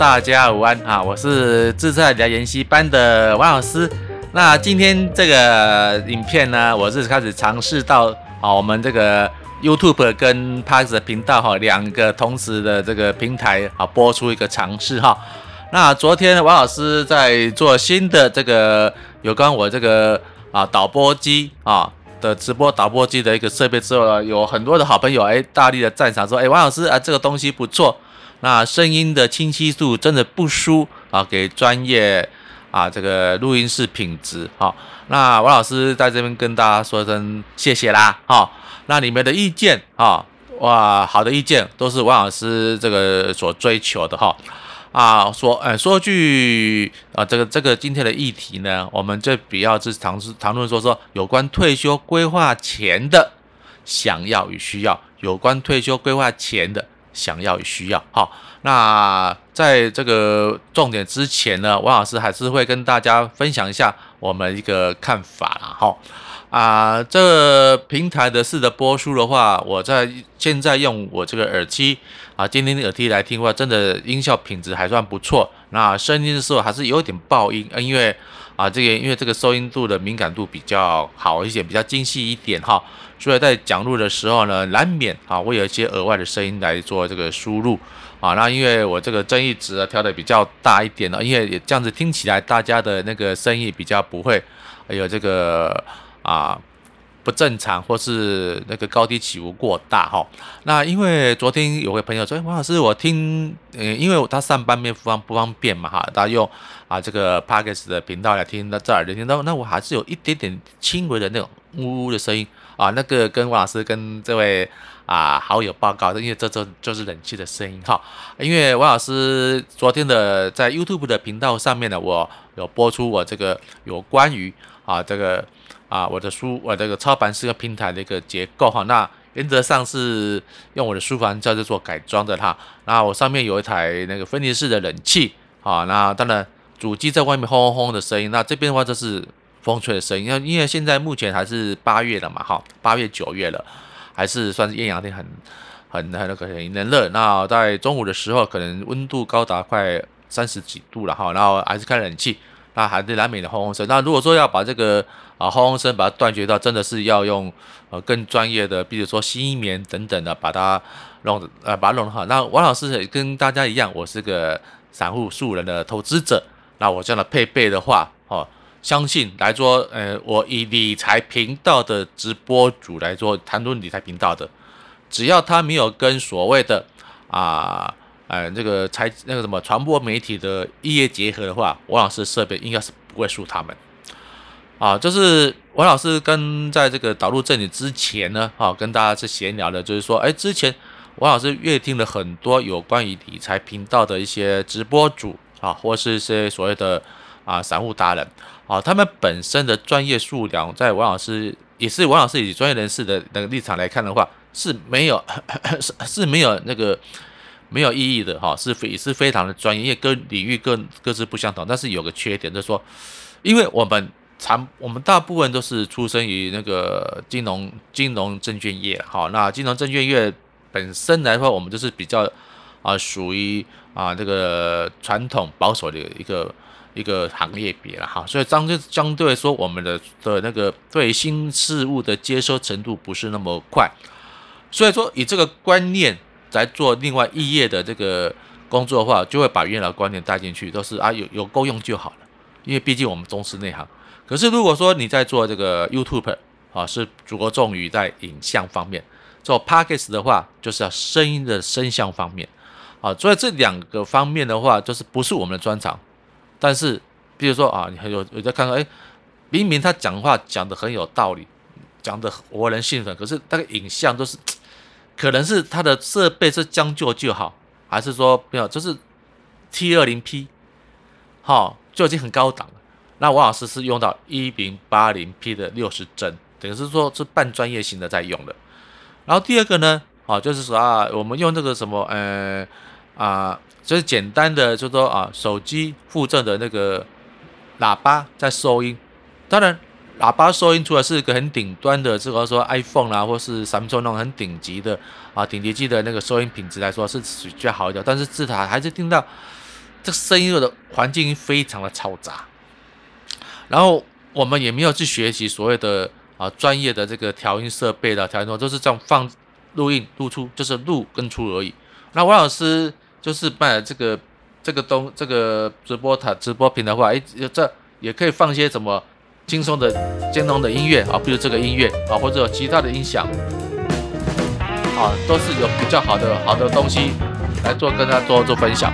大家午安啊！我是自在聊研习班的王老师。那今天这个影片呢，我是开始尝试到啊，我们这个 YouTube 跟 Podcast 频道哈，两个同时的这个平台啊，播出一个尝试哈。那昨天王老师在做新的这个有关我这个啊导播机啊的直播导播机的一个设备之后呢，有很多的好朋友哎大力的赞赏说，哎王老师啊这个东西不错，那声音的清晰度真的不输啊给专业啊这个录音室品质哈。那王老师在这边跟大家说声谢谢啦哈。那你们的意见啊哇好的意见都是王老师这个所追求的哈。啊，说，哎，说句啊，这个这个今天的议题呢，我们就比较是谈是谈论说说有关退休规划前的想要与需要，有关退休规划前的想要与需要。好，那在这个重点之前呢，王老师还是会跟大家分享一下我们一个看法啦。好。啊，这个平台的四的播出的话，我在现在用我这个耳机啊，监听耳机来听的话，真的音效品质还算不错。那声音的时候还是有点爆音，因为啊，这个因为这个收音度的敏感度比较好一些，比较精细一点哈，所以在讲录的时候呢，难免啊会有一些额外的声音来做这个输入啊。那因为我这个增益值啊调的比较大一点呢，因为也这样子听起来大家的那个声音比较不会有这个。啊，不正常，或是那个高低起伏过大哈。那因为昨天有位朋友说，王老师，我听，呃，因为他上班没不方不方便嘛哈，他用啊这个 Podcast 的频道来听，那这耳朵听到，那我还是有一点点轻微的那种呜呜的声音啊。那个跟王老师跟这位啊好友报告，因为这这就是冷气的声音哈。因为王老师昨天的在 YouTube 的频道上面呢，我有播出我这个有关于啊这个。啊，我的书，我这个操盘是个平台的一个结构哈，那原则上是用我的书房叫做改装的哈，那我上面有一台那个分离式的冷气，啊，那当然主机在外面轰轰轰的声音，那这边的话就是风吹的声音，因为现在目前还是八月了嘛哈，八月九月了，还是算是艳阳天很很很那个很冷热，那在中午的时候可能温度高达快三十几度了哈，然后还是开冷气。那还是难免的轰轰声。那如果说要把这个啊轰轰声把它断绝掉，真的是要用呃更专业的，比如说吸棉等等的，把它弄呃把它弄好。那王老师也跟大家一样，我是个散户素人的投资者。那我这样的配备的话，哦，相信来说，呃，我以理财频道的直播主来做谈论理财频道的，只要他没有跟所谓的啊。哎，这个财那个什么传播媒体的异业结合的话，王老师设备应该是不会输他们。啊，就是王老师跟在这个导入这里之前呢，啊，跟大家是闲聊的，就是说，哎，之前王老师阅听了很多有关于理财频道的一些直播主啊，或是一些所谓的啊散户达人啊，他们本身的专业素养，在王老师也是王老师以专业人士的那个立场来看的话，是没有是 是没有那个。没有意义的哈，是非也是非常的专业，因为各领域各各自不相同。但是有个缺点就是说，因为我们常我们大部分都是出生于那个金融金融证券业哈，那金融证券业本身来说，我们就是比较啊属于啊这个传统保守的一个一个行业别了哈，所以相对相对来说，我们的的那个对新事物的接收程度不是那么快，所以说以这个观念。在做另外一页的这个工作的话，就会把原来的观念带进去，都是啊有有够用就好了。因为毕竟我们重视内行。可是如果说你在做这个 YouTube 啊，是着重于在影像方面；做 Podcast 的话，就是要声音的声像方面。啊，所以这两个方面的话，就是不是我们的专长。但是，比如说啊，你还有有在看到，哎，明明他讲话讲得很有道理，讲得活人兴奋，可是那个影像都是。可能是它的设备是将就就好，还是说没有，就是 T 二零 P，好，就已经很高档了。那王老师是用到一零八零 P 的六十帧，等于是说是半专业型的在用的。然后第二个呢，好，就是说啊，我们用这个什么，呃啊，就是简单的，就是说啊，手机附赠的那个喇叭在收音。当然，喇叭收音，出来是一个很顶端的，这个说 iPhone 啦，或是 Samsung 那种很顶级的啊，顶级机的那个收音品质来说是比较好一点，但是至少还是听到这声音的环境非常的嘈杂。然后我们也没有去学习所谓的啊专业的这个调音设备的调音，都是这样放录音录出，就是录跟出而已。那王老师就是办这个这个东这个直播台直播平台的话，哎，这也可以放些什么轻松的兼容的音乐啊，比如这个音乐啊，或者有其他的音响啊，都是有比较好的好的东西来做跟大家做做分享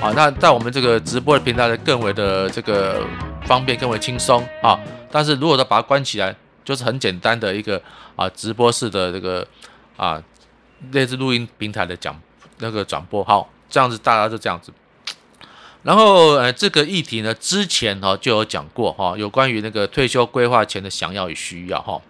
啊。那在我们这个直播的平台呢，更为的这个。方便更为轻松啊，但是如果说把它关起来，就是很简单的一个啊直播式的这个啊类似录音平台的讲那个转播，好，这样子大家就这样子。然后呃这个议题呢，之前哈就有讲过哈，有关于那个退休规划前的想要与需要哈。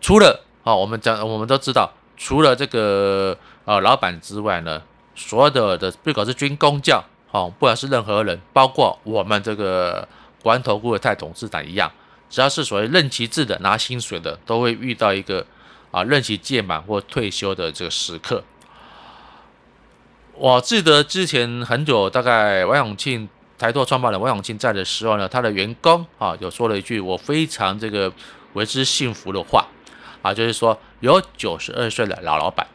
除了啊我们讲我们都知道，除了这个呃老板之外呢，所有的的不管是军公教。好，不管是任何人，包括我们这个国安投顾的蔡董事长一样，只要是所谓任期制的拿薪水的，都会遇到一个啊任期届满或退休的这个时刻。我记得之前很久，大概王永庆台拓创办人王永庆在的时候呢，他的员工啊有说了一句我非常这个为之幸福的话啊，就是说有九十二岁的老老板，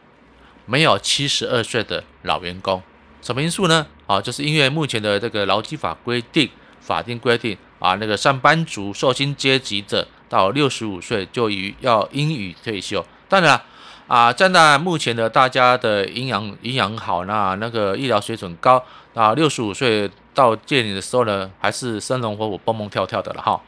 没有七十二岁的老员工。什么因素呢？啊，就是因为目前的这个劳基法规定，法定规定啊，那个上班族受薪阶级者到六十五岁就已要应予退休。当然啊，啊站在目前的大家的营养营养好，那那个医疗水准高，啊，六十五岁到见你的时候呢，还是生龙活虎、蹦蹦跳跳的了哈。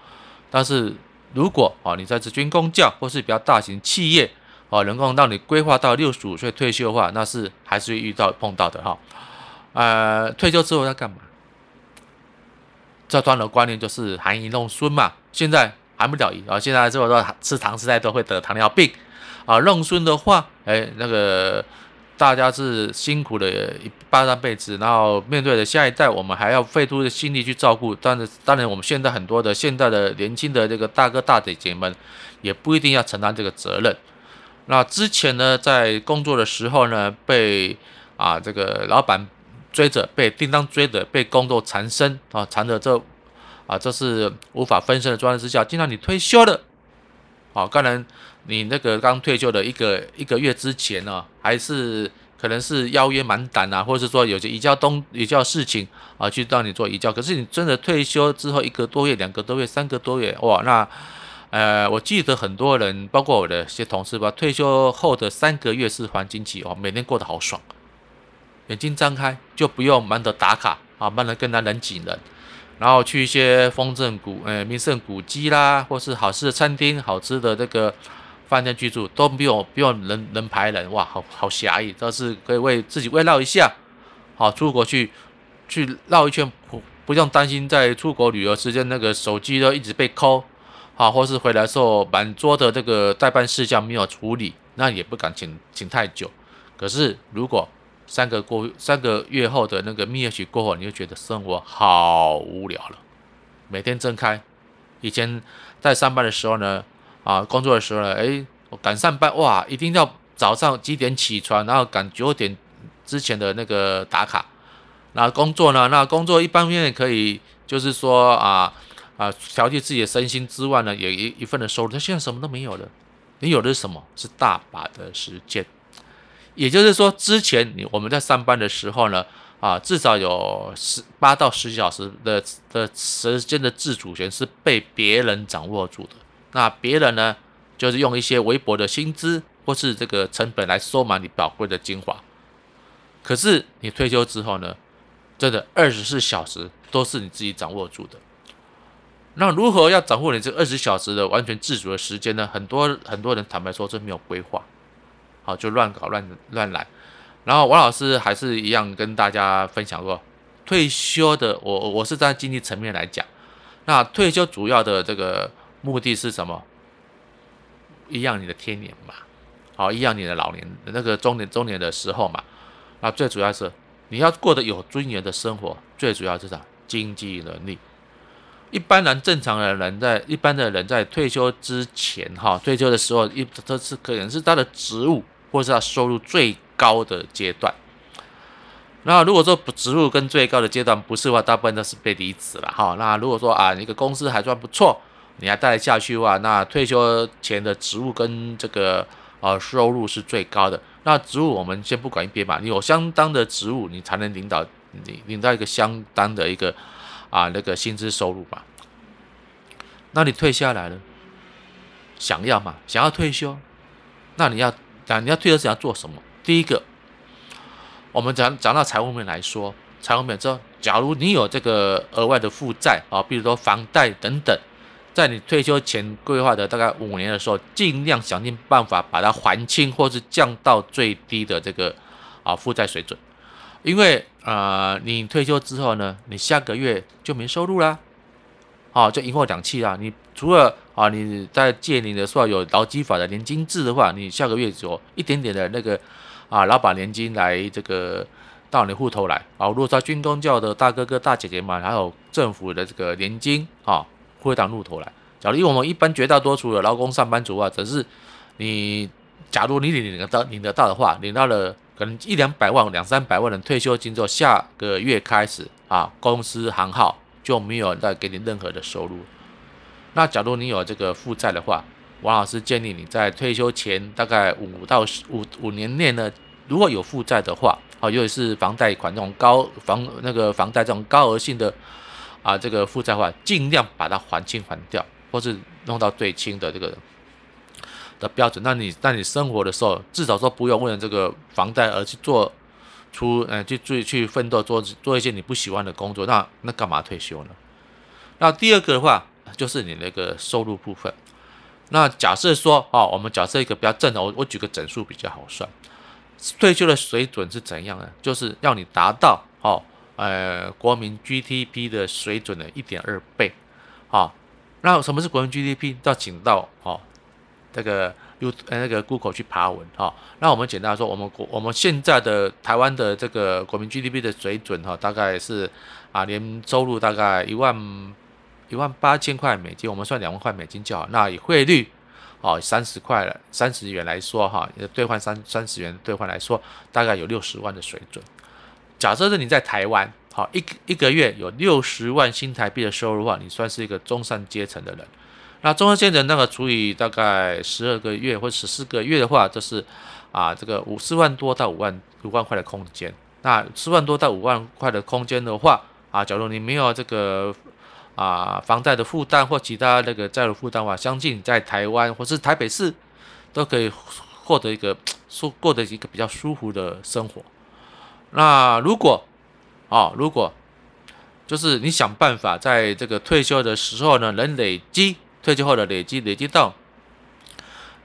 但是如果啊，你在这军工教或是比较大型企业啊，能够让你规划到六十五岁退休的话，那是还是会遇到碰到的哈。呃，退休之后要干嘛？这段的观念就是含饴弄孙嘛。现在含不了飴啊，现在如果说吃糖吃太多会得糖尿病啊。弄孙的话，哎，那个大家是辛苦的一半辈子，然后面对的下一代，我们还要费出的心力去照顾。但是，当然我们现在很多的现在的年轻的这个大哥大姐姐们，也不一定要承担这个责任。那之前呢，在工作的时候呢，被啊这个老板。追着被叮当追着被工作缠身啊，缠着这啊，这是无法分身的状态之下。既然你退休了，啊，当然你那个刚退休的一个一个月之前呢，还是可能是邀约满档啊，或者是说有些移交东移交事情啊，去让你做移交。可是你真的退休之后一个多月、两个多月、三个多月，哇，那呃，我记得很多人，包括我的一些同事吧，退休后的三个月是黄金期哦，每天过得好爽。眼睛张开就不用忙着打卡啊，忙着跟他人挤人，然后去一些风镇古呃名胜古迹啦，或是好吃的餐厅、好吃的这个饭店居住，都不用不用人人排人，哇，好好狭义，这是可以为自己慰劳一下，好出国去去绕一圈，不不用担心在出国旅游时间那个手机都一直被扣，好，或是回来时候满桌的这个代办事项没有处理，那也不敢请请太久。可是如果三个过三个月后的那个蜜月期过后，你就觉得生活好无聊了。每天睁开，以前在上班的时候呢，啊，工作的时候呢，诶，我赶上班哇，一定要早上几点起床，然后赶九点之前的那个打卡。那工作呢，那工作一方面可以就是说啊啊调节自己的身心之外呢，有一一份的收入。但现在什么都没有了，你有的是什么？是大把的时间。也就是说，之前你我们在上班的时候呢，啊，至少有十八到十小时的的时间的自主权是被别人掌握住的。那别人呢，就是用一些微薄的薪资或是这个成本来收买你宝贵的精华。可是你退休之后呢，真的二十四小时都是你自己掌握住的。那如何要掌握你这二十小时的完全自主的时间呢？很多很多人坦白说，这没有规划。好，就乱搞乱乱来，然后王老师还是一样跟大家分享过，退休的我我是在经济层面来讲，那退休主要的这个目的是什么？颐养你的天年嘛，好，颐养你的老年那个中年中年的时候嘛，那最主要是你要过得有尊严的生活，最主要是啥？经济能力。一般人正常的人在一般的人在退休之前哈，退休的时候一这是可能是他的职务或是他收入最高的阶段。那如果说不职务跟最高的阶段不是的话，大部分都是被离职了哈。那如果说啊，一个公司还算不错，你还待得下去的话，那退休前的职务跟这个呃收入是最高的。那职务我们先不管一边嘛，你有相当的职务，你才能领导你领到一个相当的一个。啊，那个薪资收入吧，那你退下来了，想要嘛？想要退休，那你要，讲你要退休是要做什么？第一个，我们讲讲到财务面来说，财务面之后，假如你有这个额外的负债啊，比如说房贷等等，在你退休前规划的大概五年的时候，尽量想尽办法把它还清，或是降到最低的这个啊负债水准。因为啊、呃，你退休之后呢，你下个月就没收入啦，好、哦，就一货两气啦。你除了啊，你在借你的时候有劳基法的年金制的话，你下个月有一点点的那个啊，老板年金来这个到你户头来啊。如果说军工教的大哥哥大姐姐们，还有政府的这个年金啊，会到户头来。假如我们一般绝大多数的劳工上班族啊，只是你，假如你领得到领得到的话，领到了。可能一两百万、两三百万的退休金之后，下个月开始啊，公司行号就没有再给你任何的收入。那假如你有这个负债的话，王老师建议你在退休前大概五到五五年内呢，如果有负债的话，啊，尤其是房贷款这种高房那个房贷这种高额性的啊这个负债的话，尽量把它还清还掉，或是弄到最轻的这个。的标准，那你那你生活的时候，至少说不用为了这个房贷而去做出，呃，去去去奋斗做做一些你不喜欢的工作，那那干嘛退休呢？那第二个的话，就是你那个收入部分。那假设说，哦，我们假设一个比较正的，我我举个整数比较好算，退休的水准是怎样呢？就是要你达到，哦，呃，国民 GDP 的水准的一点二倍，好，那什么是国民 GDP？要请到，哦。这个 U 呃那个 Google 去爬文哈，那我们简单说，我们国我们现在的台湾的这个国民 GDP 的水准哈，大概是啊年收入大概一万一万八千块美金，我们算两万块美金就好。那以汇率哦三十块了三十元来说哈，兑换三三十元兑换来说，大概有六十万的水准。假设是你在台湾好一一个月有六十万新台币的收入的话，你算是一个中上阶层的人。那中上阶层那个除以大概十二个月或十四个月的话，就是啊，这个五四万多到五万五万块的空间。那四万多到五万块的空间的话，啊，假如你没有这个啊房贷的负担或其他那个债务负担的话，相信你在台湾或是台北市都可以获得一个舒过得一个比较舒服的生活。那如果啊，如果就是你想办法在这个退休的时候呢，能累积。退休后的累积累积到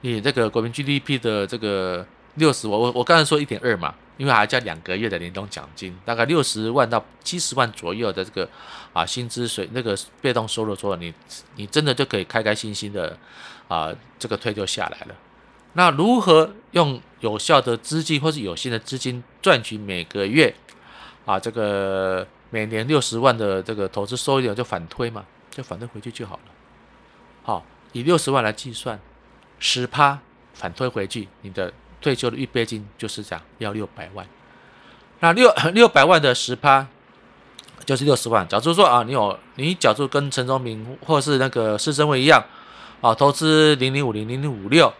你这个国民 GDP 的这个六十，我我我刚才说一点二嘛，因为还加两个月的年终奖金，大概六十万到七十万左右的这个啊薪资水那个被动收入，说你你真的就可以开开心心的啊这个退休下来了。那如何用有效的资金或是有限的资金赚取每个月啊这个每年六十万的这个投资收益，就反推嘛，就反推回去就好了。好，以六十万来计算，十趴反推回去，你的退休的预备金就是这样，要六百万。那六 六百万的十趴就是六十万。假如说啊，你有你假如跟陈忠明或是那个施升辉一样啊，投资零零五零零零五六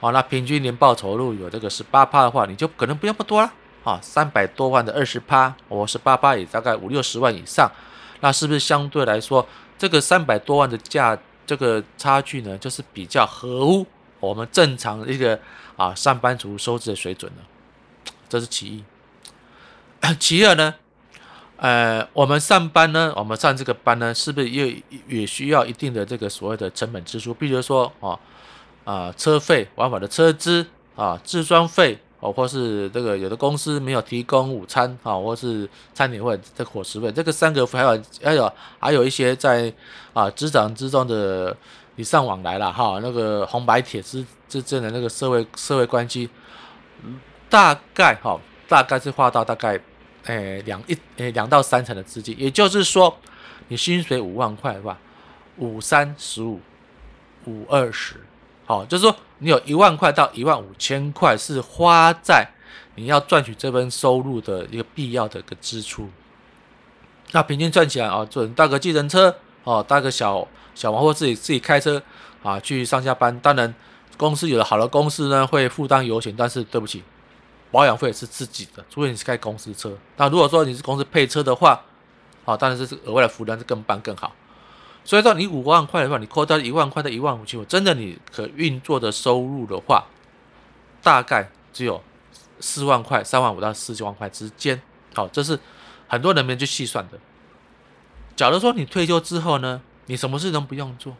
啊，那平均年报酬率有这个十八趴的话，你就可能不要不多了啊，三百多万的二十趴，我十八趴也大概五六十万以上，那是不是相对来说这个三百多万的价？这个差距呢，就是比较合乎我们正常的一个啊上班族收支的水准呢，这是其一。其二呢，呃，我们上班呢，我们上这个班呢，是不是也也需要一定的这个所谓的成本支出？比如说啊啊车费、往返的车资啊、治装费。哦，或是这个有的公司没有提供午餐啊，或是餐点费、这伙食费，这个三个还有还有还有一些在啊职场之中的礼尚往来了哈，那个红白帖之之间的那个社会社会关系，大概哈大概是花到大概诶两一诶两到三成的资金，也就是说你薪水五万块是吧？五三十五，五二十，好，就是说你有一万块到一万五千块是花在你要赚取这份收入的一个必要的一个支出。那平均赚起来啊，做搭个计程车哦，搭个小小王或自己自己开车啊去上下班。当然，公司有的好的公司呢会负担油钱，但是对不起，保养费是自己的，除非你是开公司车。那如果说你是公司配车的话，啊，当然是额外的负担，是更棒更好。所以说你五万块的话，你扣掉一万块到一万五千，真的你可运作的收入的话，大概只有四万块、三万五到四千万块之间。好，这是。很多人没去细算的。假如说你退休之后呢，你什么事都不用做，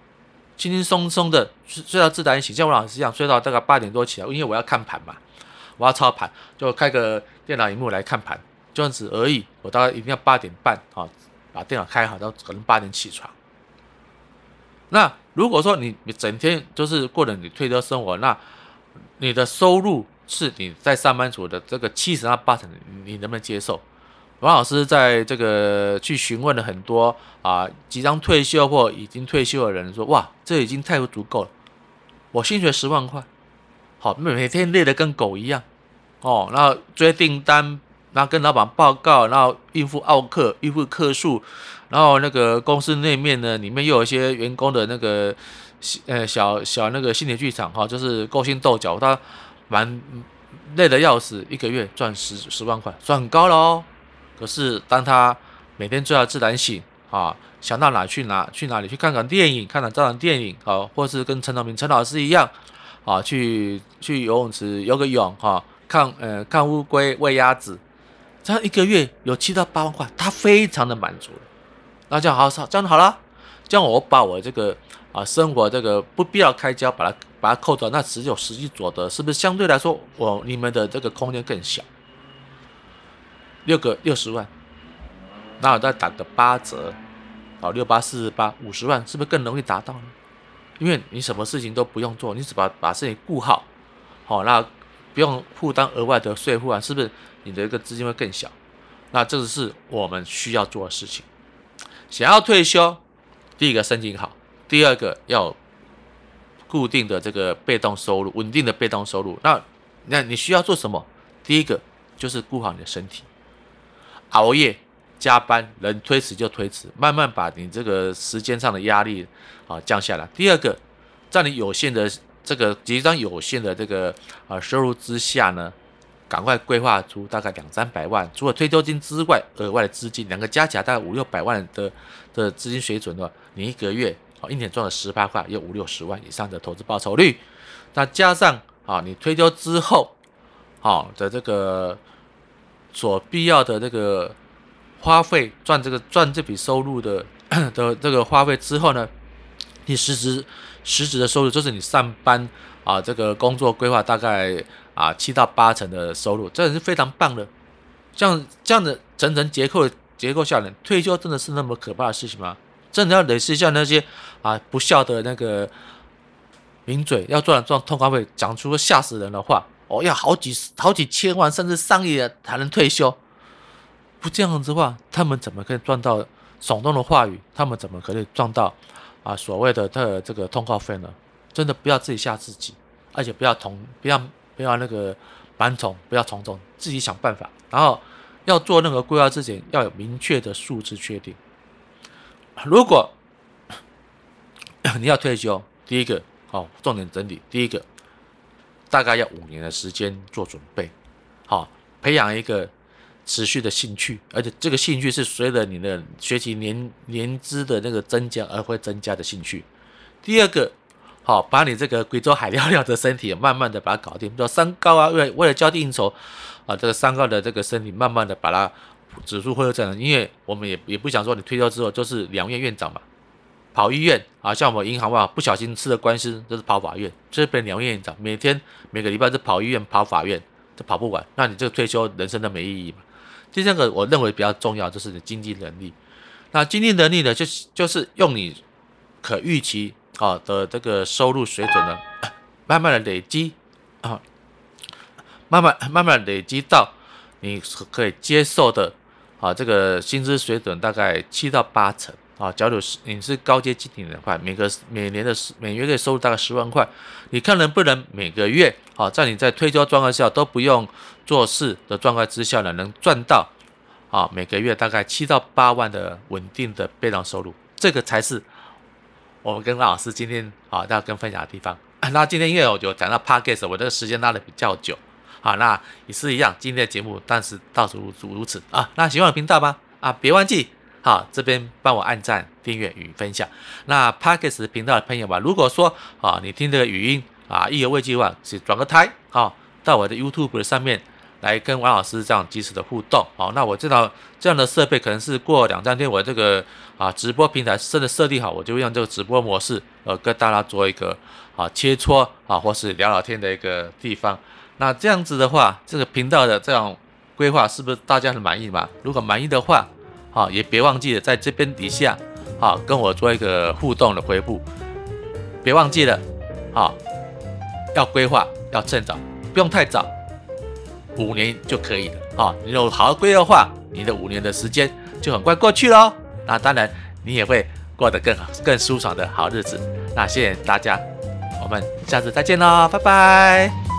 轻轻松松的睡睡到自然醒，像我老师一样睡到大概八点多起来，因为我要看盘嘛，我要操盘，就开个电脑荧幕来看盘，这样子而已。我大概一定要八点半啊，把电脑开好，到可能八点起床。那如果说你你整天就是过着你退休生活，那你的收入是你在上班族的这个七成到八成，你能不能接受？王老师在这个去询问了很多啊即将退休或已经退休的人，说：“哇，这已经太不足够了。我薪水十万块，好，每天累得跟狗一样哦，然后追订单，然后跟老板报告，然后应付奥客，应付客数，然后那个公司内面呢，里面又有一些员工的那个呃小小那个心理剧场哈，就是勾心斗角，他蛮累的要死，一个月赚十十万块，算很高了哦。”可是，当他每天睡到自然醒啊，想到哪去哪去哪里去看看电影，看看这场电影啊，或是跟陈道明陈老师一样啊，去去游泳池游个泳哈，看呃看乌龟喂鸭子，这样一个月有七到八万块，他非常的满足了。那这样好，这样好了，这样我把我这个啊生活这个不必要开销把它把它扣掉，那只有实际所得是不是相对来说我你们的这个空间更小？六个六十万，那我再打个八折，好，六八四十八，五十万，是不是更容易达到呢？因为你什么事情都不用做，你只把把事情顾好，好，那不用负担额外的税负啊，是不是你的一个资金会更小？那这个是我们需要做的事情。想要退休，第一个申请好，第二个要固定的这个被动收入，稳定的被动收入。那那你需要做什么？第一个就是顾好你的身体。熬夜加班，能推迟就推迟，慢慢把你这个时间上的压力啊降下来。第二个，在你有限的这个即将有限的这个啊收入之下呢，赶快规划出大概两三百万，除了退休金之外，额外的资金，两个加起来大概五六百万的的资金水准的话，你一个月啊一年赚了十八块，有五六十万以上的投资报酬率。那加上啊你退休之后啊的这个。所必要的这个花费，赚这个赚这笔收入的的这个花费之后呢，你实质实质的收入就是你上班啊这个工作规划大概啊七到八成的收入，这也是非常棒的。这样这样的层层结构结构下来，退休真的是那么可怕的事情吗？真的要累积下那些啊不孝的那个名嘴，要赚赚通告费，讲出吓死人的话。哦，要好几好几千万，甚至上亿的才能退休。不这样子的话，他们怎么可以赚到耸动的话语？他们怎么可以赚到啊所谓的的这个通告费呢？真的不要自己吓自己，而且不要从不要不要那个盲从，不要从众，自己想办法。然后要做任何规划之前，要有明确的数字确定。如果 你要退休，第一个好，重点整理，第一个。大概要五年的时间做准备，好，培养一个持续的兴趣，而且这个兴趣是随着你的学习年年资的那个增加而会增加的兴趣。第二个，好，把你这个贵州海料料的身体慢慢的把它搞定，比如三高啊，为为了交际应酬啊，这个三高的这个身体慢慢的把它指数会这样，因为我们也也不想说你退休之后就是两院院长嘛。跑医院啊，像我们银行吧，不小心吃了官司，就是跑法院，这边两院院长，每天每个礼拜都跑医院、跑法院，都跑不完，那你这个退休人生都没意义嘛。第三个，我认为比较重要就是你经济能力。那经济能力呢，就是就是用你可预期啊的这个收入水准呢，慢慢的累积啊，慢慢慢慢累积到你可以接受的啊这个薪资水准大概七到八成。啊，假如是你是高阶经理的话，每个每年的每月的收入大概十万块，你看能不能每个月啊，在你在推销状况下都不用做事的状况之下呢，能赚到啊每个月大概七到八万的稳定的被动收入，这个才是我们跟老师今天啊要跟分享的地方。那今天因为我就讲到 Podcast，我这个时间拉的比较久，好，那也是一样，今天的节目但是到此如如此啊。那喜欢我频道吗？啊，别忘记。好，这边帮我按赞、订阅与分享。那 Podcast 频道的朋友吧，如果说啊，你听这个语音啊，意犹未尽的话，是转个台啊，到我的 YouTube 上面来跟王老师这样及时的互动。好，那我知道这样的设备可能是过两三天，我这个啊直播平台真的设定好，我就用这个直播模式，呃，跟大家做一个啊切磋啊，或是聊聊天的一个地方。那这样子的话，这个频道的这样规划是不是大家很满意嘛？如果满意的话，好，也别忘记了在这边底下，好，跟我做一个互动的回复。别忘记了，好，要规划，要趁早，不用太早，五年就可以了。好，你有好好规划，你的五年的时间就很快过去喽。那当然，你也会过得更好、更舒爽的好日子。那谢谢大家，我们下次再见喽，拜拜。